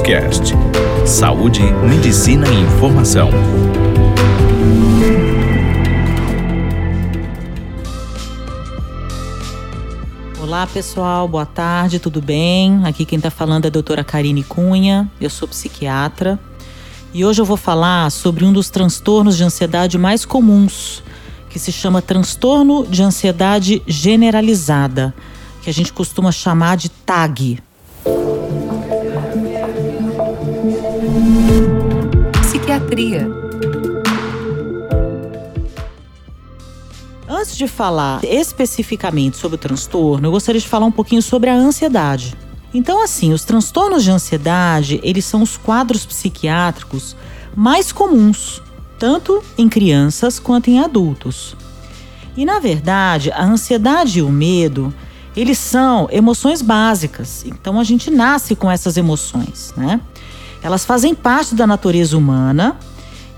Cast. Saúde, medicina e informação. Olá pessoal, boa tarde, tudo bem? Aqui quem está falando é a doutora Karine Cunha, eu sou psiquiatra e hoje eu vou falar sobre um dos transtornos de ansiedade mais comuns, que se chama transtorno de ansiedade generalizada, que a gente costuma chamar de TAG. Antes de falar especificamente sobre o transtorno, eu gostaria de falar um pouquinho sobre a ansiedade. Então, assim, os transtornos de ansiedade, eles são os quadros psiquiátricos mais comuns, tanto em crianças quanto em adultos. E na verdade, a ansiedade e o medo, eles são emoções básicas. Então a gente nasce com essas emoções, né? Elas fazem parte da natureza humana.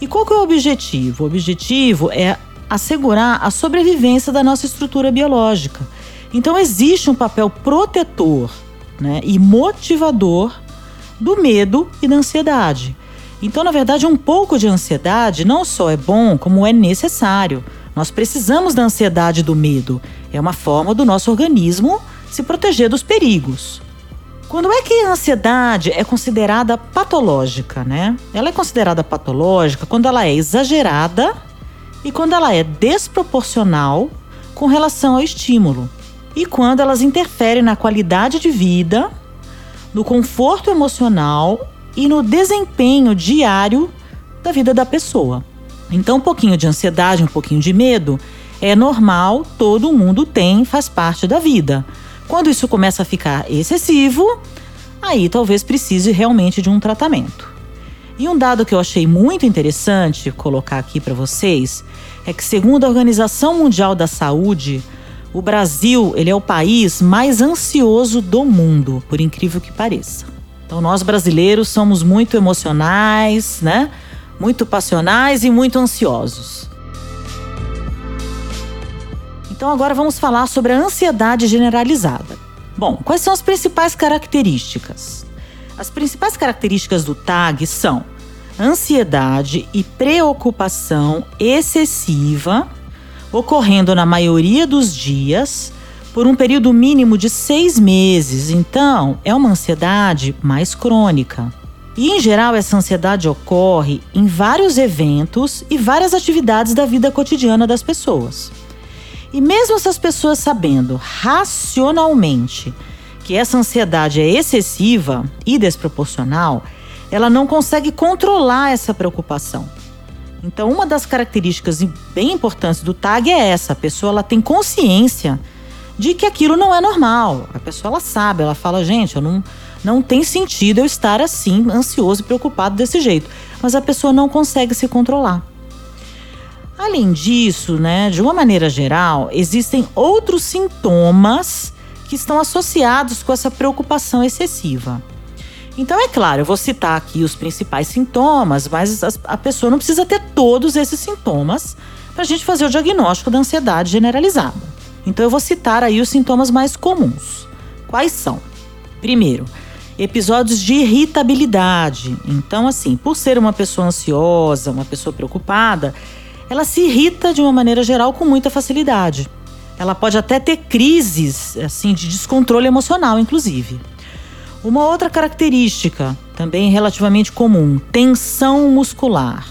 E qual que é o objetivo? O objetivo é assegurar a sobrevivência da nossa estrutura biológica. Então existe um papel protetor né, e motivador do medo e da ansiedade. Então, na verdade, um pouco de ansiedade não só é bom, como é necessário. Nós precisamos da ansiedade e do medo. É uma forma do nosso organismo se proteger dos perigos. Quando é que a ansiedade é considerada patológica, né? Ela é considerada patológica quando ela é exagerada e quando ela é desproporcional com relação ao estímulo e quando elas interferem na qualidade de vida, no conforto emocional e no desempenho diário da vida da pessoa. Então, um pouquinho de ansiedade, um pouquinho de medo é normal, todo mundo tem, faz parte da vida. Quando isso começa a ficar excessivo, aí talvez precise realmente de um tratamento. E um dado que eu achei muito interessante colocar aqui para vocês é que, segundo a Organização Mundial da Saúde, o Brasil ele é o país mais ansioso do mundo, por incrível que pareça. Então nós brasileiros somos muito emocionais, né? Muito passionais e muito ansiosos. Então agora vamos falar sobre a ansiedade generalizada. Bom, quais são as principais características? As principais características do TAG são ansiedade e preocupação excessiva ocorrendo na maioria dos dias por um período mínimo de seis meses. Então, é uma ansiedade mais crônica. E, em geral, essa ansiedade ocorre em vários eventos e várias atividades da vida cotidiana das pessoas. E mesmo essas pessoas sabendo racionalmente que essa ansiedade é excessiva e desproporcional, ela não consegue controlar essa preocupação. Então, uma das características bem importantes do TAG é essa: a pessoa ela tem consciência de que aquilo não é normal. A pessoa ela sabe, ela fala, gente, eu não, não tem sentido eu estar assim, ansioso e preocupado desse jeito. Mas a pessoa não consegue se controlar. Além disso, né, de uma maneira geral, existem outros sintomas que estão associados com essa preocupação excessiva. Então, é claro, eu vou citar aqui os principais sintomas, mas a pessoa não precisa ter todos esses sintomas para a gente fazer o diagnóstico da ansiedade generalizada. Então, eu vou citar aí os sintomas mais comuns. Quais são? Primeiro, episódios de irritabilidade. Então, assim, por ser uma pessoa ansiosa, uma pessoa preocupada, ela se irrita de uma maneira geral com muita facilidade. Ela pode até ter crises, assim, de descontrole emocional, inclusive. Uma outra característica, também relativamente comum, tensão muscular.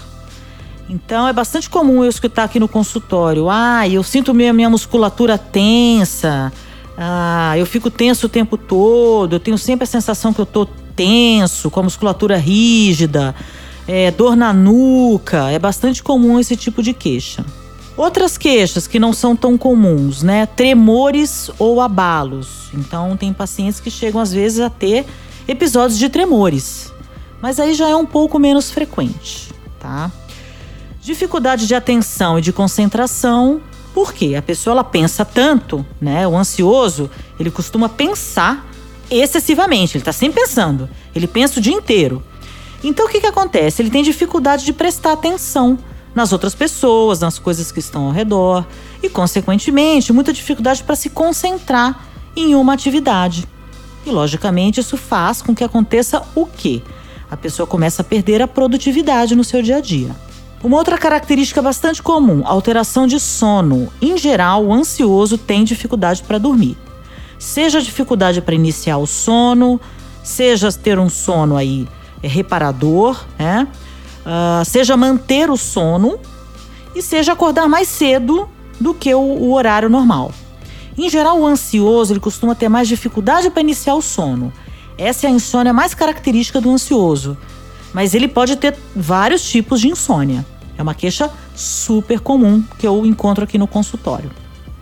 Então é bastante comum eu escutar aqui no consultório: ah, eu sinto minha, minha musculatura tensa, ah, eu fico tenso o tempo todo, eu tenho sempre a sensação que eu tô tenso, com a musculatura rígida, é, dor na nuca. É bastante comum esse tipo de queixa. Outras queixas que não são tão comuns, né? Tremores ou abalos. Então, tem pacientes que chegam às vezes a ter episódios de tremores, mas aí já é um pouco menos frequente, tá? Dificuldade de atenção e de concentração, porque a pessoa ela pensa tanto, né? O ansioso, ele costuma pensar excessivamente, ele está sempre pensando, ele pensa o dia inteiro. Então, o que, que acontece? Ele tem dificuldade de prestar atenção nas outras pessoas, nas coisas que estão ao redor e, consequentemente, muita dificuldade para se concentrar em uma atividade. E, logicamente, isso faz com que aconteça o quê? A pessoa começa a perder a produtividade no seu dia a dia. Uma outra característica bastante comum, alteração de sono. Em geral, o ansioso tem dificuldade para dormir. Seja dificuldade para iniciar o sono, seja ter um sono aí reparador, né? Uh, seja manter o sono e seja acordar mais cedo do que o, o horário normal. Em geral, o ansioso ele costuma ter mais dificuldade para iniciar o sono. Essa é a insônia mais característica do ansioso mas ele pode ter vários tipos de insônia. É uma queixa super comum que eu encontro aqui no consultório.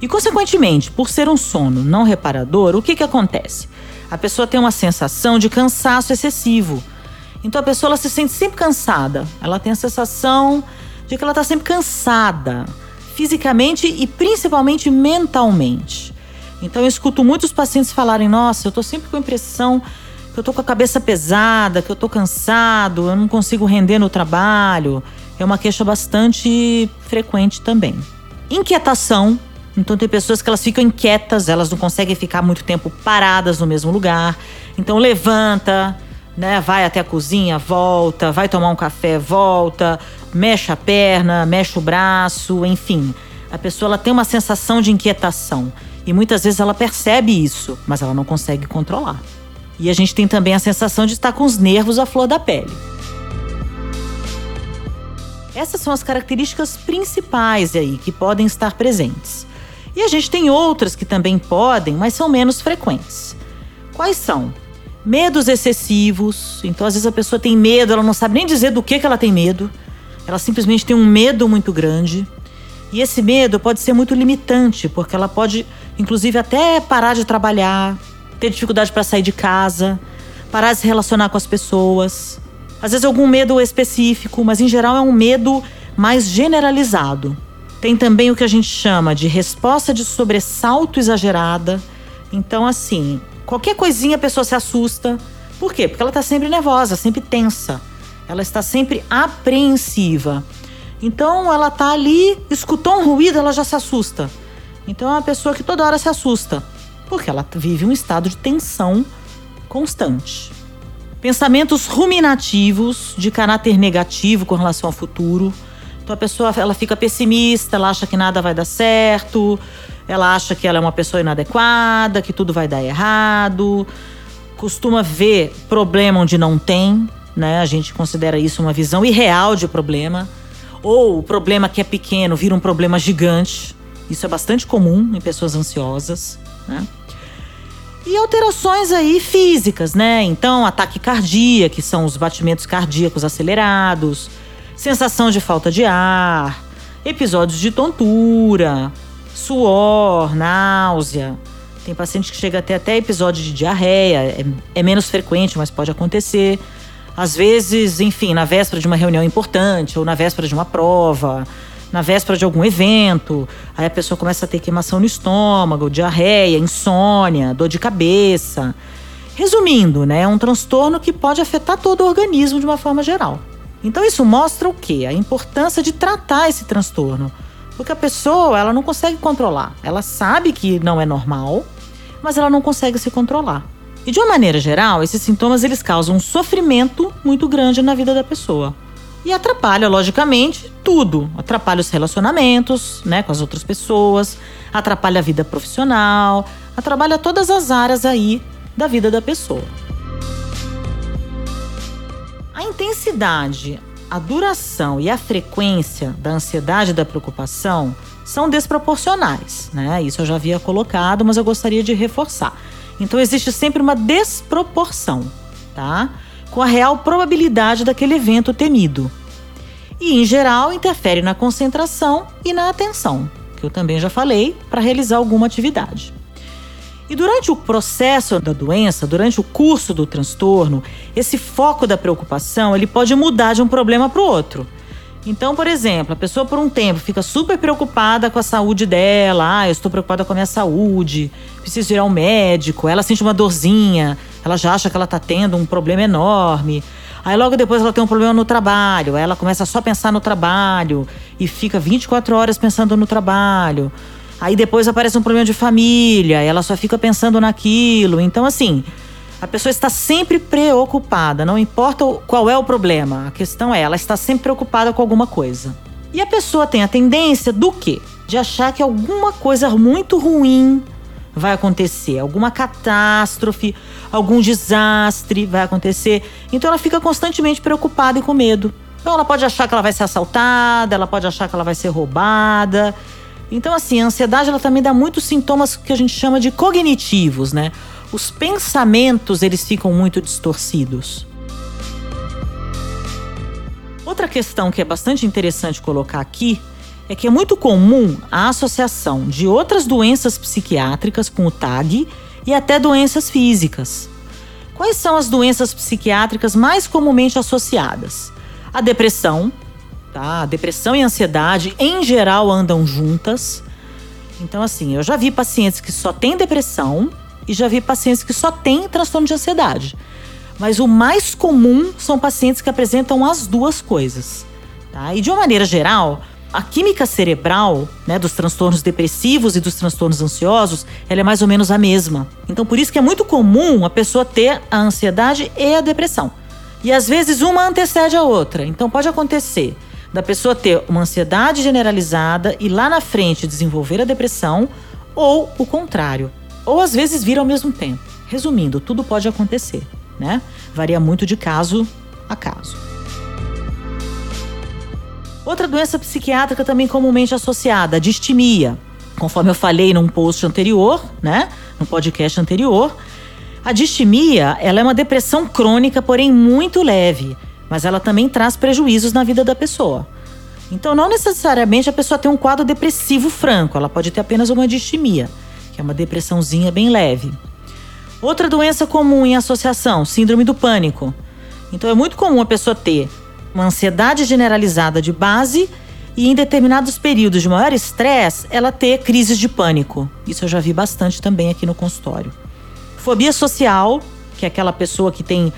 E, consequentemente, por ser um sono não reparador, o que, que acontece? A pessoa tem uma sensação de cansaço excessivo. Então, a pessoa ela se sente sempre cansada. Ela tem a sensação de que ela está sempre cansada, fisicamente e principalmente mentalmente. Então, eu escuto muitos pacientes falarem: Nossa, eu estou sempre com a impressão que eu tô com a cabeça pesada, que eu tô cansado, eu não consigo render no trabalho. É uma queixa bastante frequente também. Inquietação. Então tem pessoas que elas ficam inquietas, elas não conseguem ficar muito tempo paradas no mesmo lugar. Então levanta, né, vai até a cozinha, volta, vai tomar um café, volta, mexe a perna, mexe o braço, enfim. A pessoa ela tem uma sensação de inquietação e muitas vezes ela percebe isso, mas ela não consegue controlar. E a gente tem também a sensação de estar com os nervos à flor da pele. Essas são as características principais aí que podem estar presentes. E a gente tem outras que também podem, mas são menos frequentes. Quais são? Medos excessivos. Então, às vezes a pessoa tem medo, ela não sabe nem dizer do que, que ela tem medo. Ela simplesmente tem um medo muito grande. E esse medo pode ser muito limitante, porque ela pode, inclusive, até parar de trabalhar, ter dificuldade para sair de casa, parar de se relacionar com as pessoas. Às vezes algum medo específico, mas em geral é um medo mais generalizado. Tem também o que a gente chama de resposta de sobressalto exagerada. Então, assim, qualquer coisinha a pessoa se assusta. Por quê? Porque ela está sempre nervosa, sempre tensa. Ela está sempre apreensiva. Então, ela está ali, escutou um ruído, ela já se assusta. Então, é uma pessoa que toda hora se assusta porque ela vive um estado de tensão constante. Pensamentos ruminativos de caráter negativo com relação ao futuro. Então a pessoa ela fica pessimista, ela acha que nada vai dar certo, ela acha que ela é uma pessoa inadequada, que tudo vai dar errado, costuma ver problema onde não tem, né? A gente considera isso uma visão irreal de problema. Ou o problema que é pequeno vira um problema gigante. Isso é bastante comum em pessoas ansiosas né? E alterações aí físicas, né? Então, ataque cardíaco, que são os batimentos cardíacos acelerados, sensação de falta de ar, episódios de tontura, suor, náusea. Tem paciente que chega até até episódio de diarreia, é, é menos frequente, mas pode acontecer. Às vezes, enfim, na véspera de uma reunião importante ou na véspera de uma prova, na véspera de algum evento, aí a pessoa começa a ter queimação no estômago, diarreia, insônia, dor de cabeça. Resumindo, né, é um transtorno que pode afetar todo o organismo de uma forma geral. Então isso mostra o quê? A importância de tratar esse transtorno. Porque a pessoa, ela não consegue controlar. Ela sabe que não é normal, mas ela não consegue se controlar. E de uma maneira geral, esses sintomas eles causam um sofrimento muito grande na vida da pessoa. E atrapalha, logicamente, tudo. Atrapalha os relacionamentos, né, com as outras pessoas, atrapalha a vida profissional, atrapalha todas as áreas aí da vida da pessoa. A intensidade, a duração e a frequência da ansiedade e da preocupação são desproporcionais, né? Isso eu já havia colocado, mas eu gostaria de reforçar. Então existe sempre uma desproporção, tá? com a real probabilidade daquele evento temido. E, em geral, interfere na concentração e na atenção, que eu também já falei, para realizar alguma atividade. E durante o processo da doença, durante o curso do transtorno, esse foco da preocupação ele pode mudar de um problema para o outro. Então, por exemplo, a pessoa por um tempo fica super preocupada com a saúde dela. Ah, eu estou preocupada com a minha saúde, preciso ir ao médico. Ela sente uma dorzinha, ela já acha que ela está tendo um problema enorme. Aí logo depois ela tem um problema no trabalho, aí ela começa só a pensar no trabalho e fica 24 horas pensando no trabalho. Aí depois aparece um problema de família, ela só fica pensando naquilo. Então, assim, A pessoa está sempre preocupada, não importa qual é o problema. A questão é, ela está sempre preocupada com alguma coisa. E a pessoa tem a tendência do quê? De achar que alguma coisa muito ruim vai acontecer, alguma catástrofe, algum desastre vai acontecer. Então ela fica constantemente preocupada e com medo. Então ela pode achar que ela vai ser assaltada, ela pode achar que ela vai ser roubada. Então assim, a ansiedade ela também dá muitos sintomas que a gente chama de cognitivos, né? Os pensamentos eles ficam muito distorcidos. Outra questão que é bastante interessante colocar aqui é que é muito comum a associação de outras doenças psiquiátricas com o TAG e até doenças físicas. Quais são as doenças psiquiátricas mais comumente associadas? A depressão, tá? Depressão e ansiedade em geral andam juntas. Então assim, eu já vi pacientes que só têm depressão e já vi pacientes que só têm transtorno de ansiedade. Mas o mais comum são pacientes que apresentam as duas coisas. Tá? E de uma maneira geral, a química cerebral, né, dos transtornos depressivos e dos transtornos ansiosos, ela é mais ou menos a mesma. Então, por isso que é muito comum a pessoa ter a ansiedade e a depressão. E às vezes uma antecede a outra. Então, pode acontecer da pessoa ter uma ansiedade generalizada e lá na frente desenvolver a depressão, ou o contrário. Ou às vezes vir ao mesmo tempo. Resumindo, tudo pode acontecer, né? Varia muito de caso a caso. Outra doença psiquiátrica também comumente associada, a distimia. Conforme eu falei num post anterior, né, no podcast anterior, a distimia, ela é uma depressão crônica, porém muito leve, mas ela também traz prejuízos na vida da pessoa. Então, não necessariamente a pessoa tem um quadro depressivo franco, ela pode ter apenas uma distimia, que é uma depressãozinha bem leve. Outra doença comum em associação, síndrome do pânico. Então, é muito comum a pessoa ter uma ansiedade generalizada de base e em determinados períodos de maior estresse, ela ter crises de pânico. Isso eu já vi bastante também aqui no consultório. Fobia social, que é aquela pessoa que tem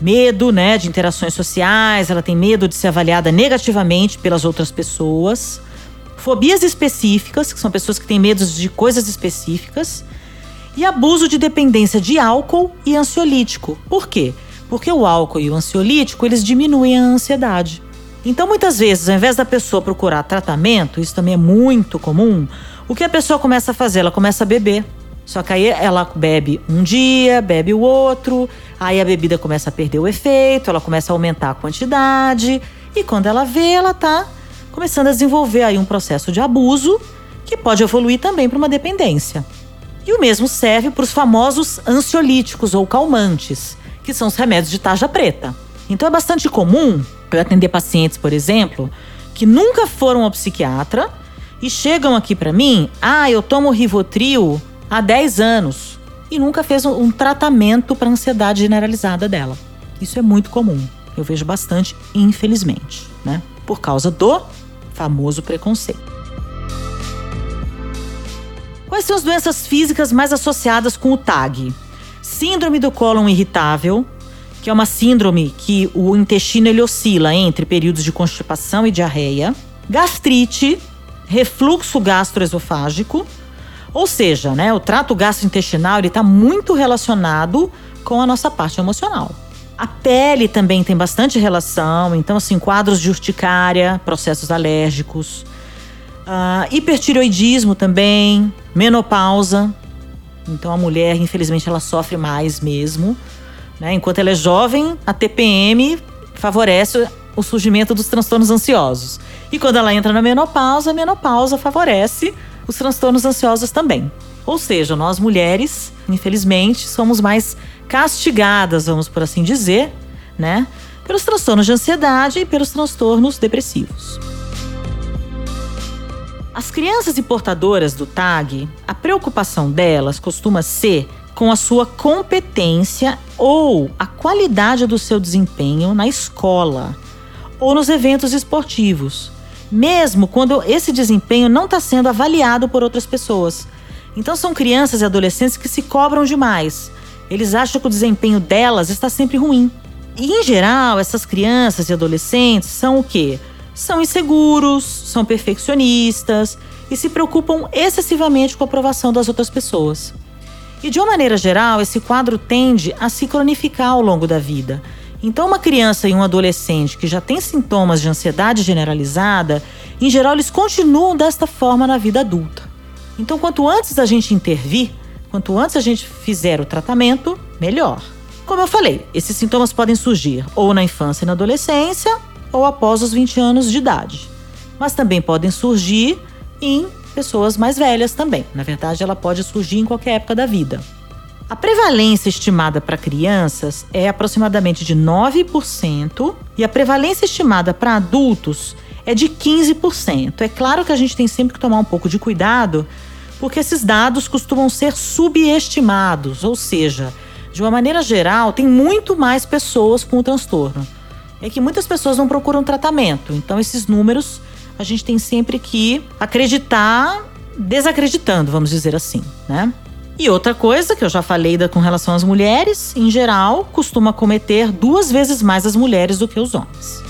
medo, né, de interações sociais, ela tem medo de ser avaliada negativamente pelas outras pessoas. Fobias específicas, que são pessoas que têm medo de coisas específicas. E abuso de dependência de álcool e ansiolítico. Por quê? Porque o álcool e o ansiolítico, eles diminuem a ansiedade. Então, muitas vezes, ao invés da pessoa procurar tratamento, isso também é muito comum, o que a pessoa começa a fazer? Ela começa a beber. Só que aí ela bebe um dia, bebe o outro, aí a bebida começa a perder o efeito, ela começa a aumentar a quantidade, e quando ela vê, ela tá começando a desenvolver aí um processo de abuso que pode evoluir também para uma dependência. E o mesmo serve para os famosos ansiolíticos ou calmantes que são os remédios de tarja preta. Então é bastante comum eu atender pacientes, por exemplo, que nunca foram ao psiquiatra e chegam aqui para mim, ah, eu tomo Rivotril há 10 anos e nunca fez um, um tratamento para ansiedade generalizada dela. Isso é muito comum. Eu vejo bastante, infelizmente, né? Por causa do famoso preconceito. Quais são as doenças físicas mais associadas com o TAG? Síndrome do cólon irritável, que é uma síndrome que o intestino ele oscila entre períodos de constipação e diarreia. Gastrite, refluxo gastroesofágico, ou seja, né, o trato gastrointestinal está muito relacionado com a nossa parte emocional. A pele também tem bastante relação, então, assim, quadros de urticária, processos alérgicos, uh, hipertiroidismo também, menopausa, então a mulher, infelizmente, ela sofre mais mesmo. Né? Enquanto ela é jovem, a TPM favorece o surgimento dos transtornos ansiosos. E quando ela entra na menopausa, a menopausa favorece os transtornos ansiosos também. Ou seja, nós mulheres, infelizmente, somos mais castigadas, vamos por assim dizer, né? Pelos transtornos de ansiedade e pelos transtornos depressivos. As crianças e portadoras do TAG, a preocupação delas costuma ser com a sua competência ou a qualidade do seu desempenho na escola ou nos eventos esportivos, mesmo quando esse desempenho não está sendo avaliado por outras pessoas. Então são crianças e adolescentes que se cobram demais. Eles acham que o desempenho delas está sempre ruim. E em geral, essas crianças e adolescentes são o quê? são inseguros, são perfeccionistas e se preocupam excessivamente com a aprovação das outras pessoas. E de uma maneira geral, esse quadro tende a se cronificar ao longo da vida. Então, uma criança e um adolescente que já tem sintomas de ansiedade generalizada, em geral, eles continuam desta forma na vida adulta. Então, quanto antes a gente intervir, quanto antes a gente fizer o tratamento, melhor. Como eu falei, esses sintomas podem surgir ou na infância e na adolescência, ou após os 20 anos de idade. Mas também podem surgir em pessoas mais velhas também. Na verdade, ela pode surgir em qualquer época da vida. A prevalência estimada para crianças é aproximadamente de 9% e a prevalência estimada para adultos é de 15%. É claro que a gente tem sempre que tomar um pouco de cuidado, porque esses dados costumam ser subestimados, ou seja, de uma maneira geral, tem muito mais pessoas com o transtorno. É que muitas pessoas não procuram tratamento, então esses números a gente tem sempre que acreditar desacreditando, vamos dizer assim, né? E outra coisa que eu já falei da, com relação às mulheres, em geral, costuma cometer duas vezes mais as mulheres do que os homens.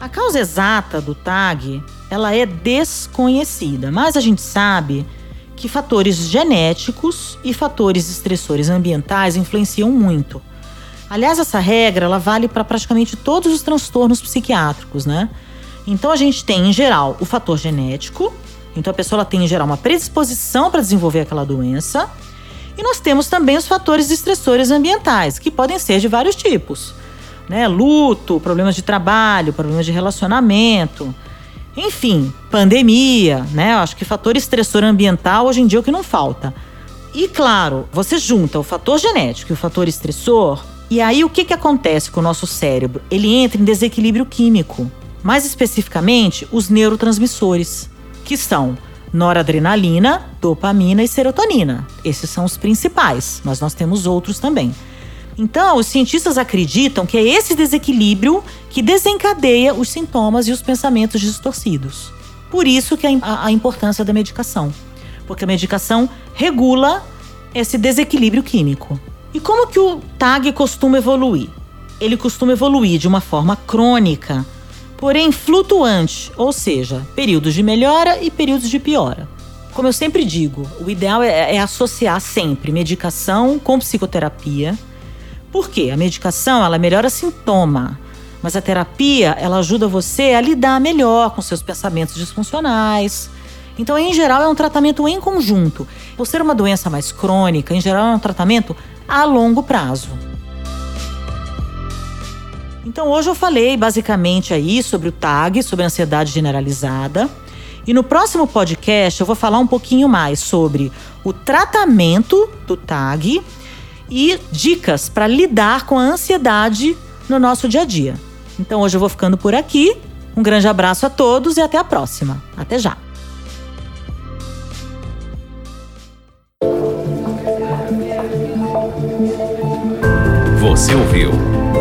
A causa exata do TAG, ela é desconhecida, mas a gente sabe que fatores genéticos e fatores estressores ambientais influenciam muito. Aliás, essa regra ela vale para praticamente todos os transtornos psiquiátricos, né? Então a gente tem em geral o fator genético, então a pessoa tem em geral uma predisposição para desenvolver aquela doença. E nós temos também os fatores estressores ambientais, que podem ser de vários tipos. Né? Luto, problemas de trabalho, problemas de relacionamento, enfim, pandemia, né? Eu acho que fator estressor ambiental hoje em dia é o que não falta. E claro, você junta o fator genético e o fator estressor, e aí o que, que acontece com o nosso cérebro? Ele entra em desequilíbrio químico. Mais especificamente, os neurotransmissores que são noradrenalina, dopamina e serotonina. Esses são os principais, mas nós temos outros também. Então, os cientistas acreditam que é esse desequilíbrio que desencadeia os sintomas e os pensamentos distorcidos. Por isso que a, a importância da medicação, porque a medicação regula esse desequilíbrio químico. E como que o TAG costuma evoluir? Ele costuma evoluir de uma forma crônica, porém flutuante, ou seja, períodos de melhora e períodos de piora. Como eu sempre digo, o ideal é, é associar sempre medicação com psicoterapia. Por quê? A medicação ela melhora sintoma, mas a terapia ela ajuda você a lidar melhor com seus pensamentos disfuncionais. Então, em geral, é um tratamento em conjunto. Por ser uma doença mais crônica, em geral, é um tratamento a longo prazo. Então hoje eu falei basicamente aí sobre o TAG, sobre a ansiedade generalizada. E no próximo podcast eu vou falar um pouquinho mais sobre o tratamento do TAG e dicas para lidar com a ansiedade no nosso dia a dia. Então hoje eu vou ficando por aqui. Um grande abraço a todos e até a próxima. Até já! Você ouviu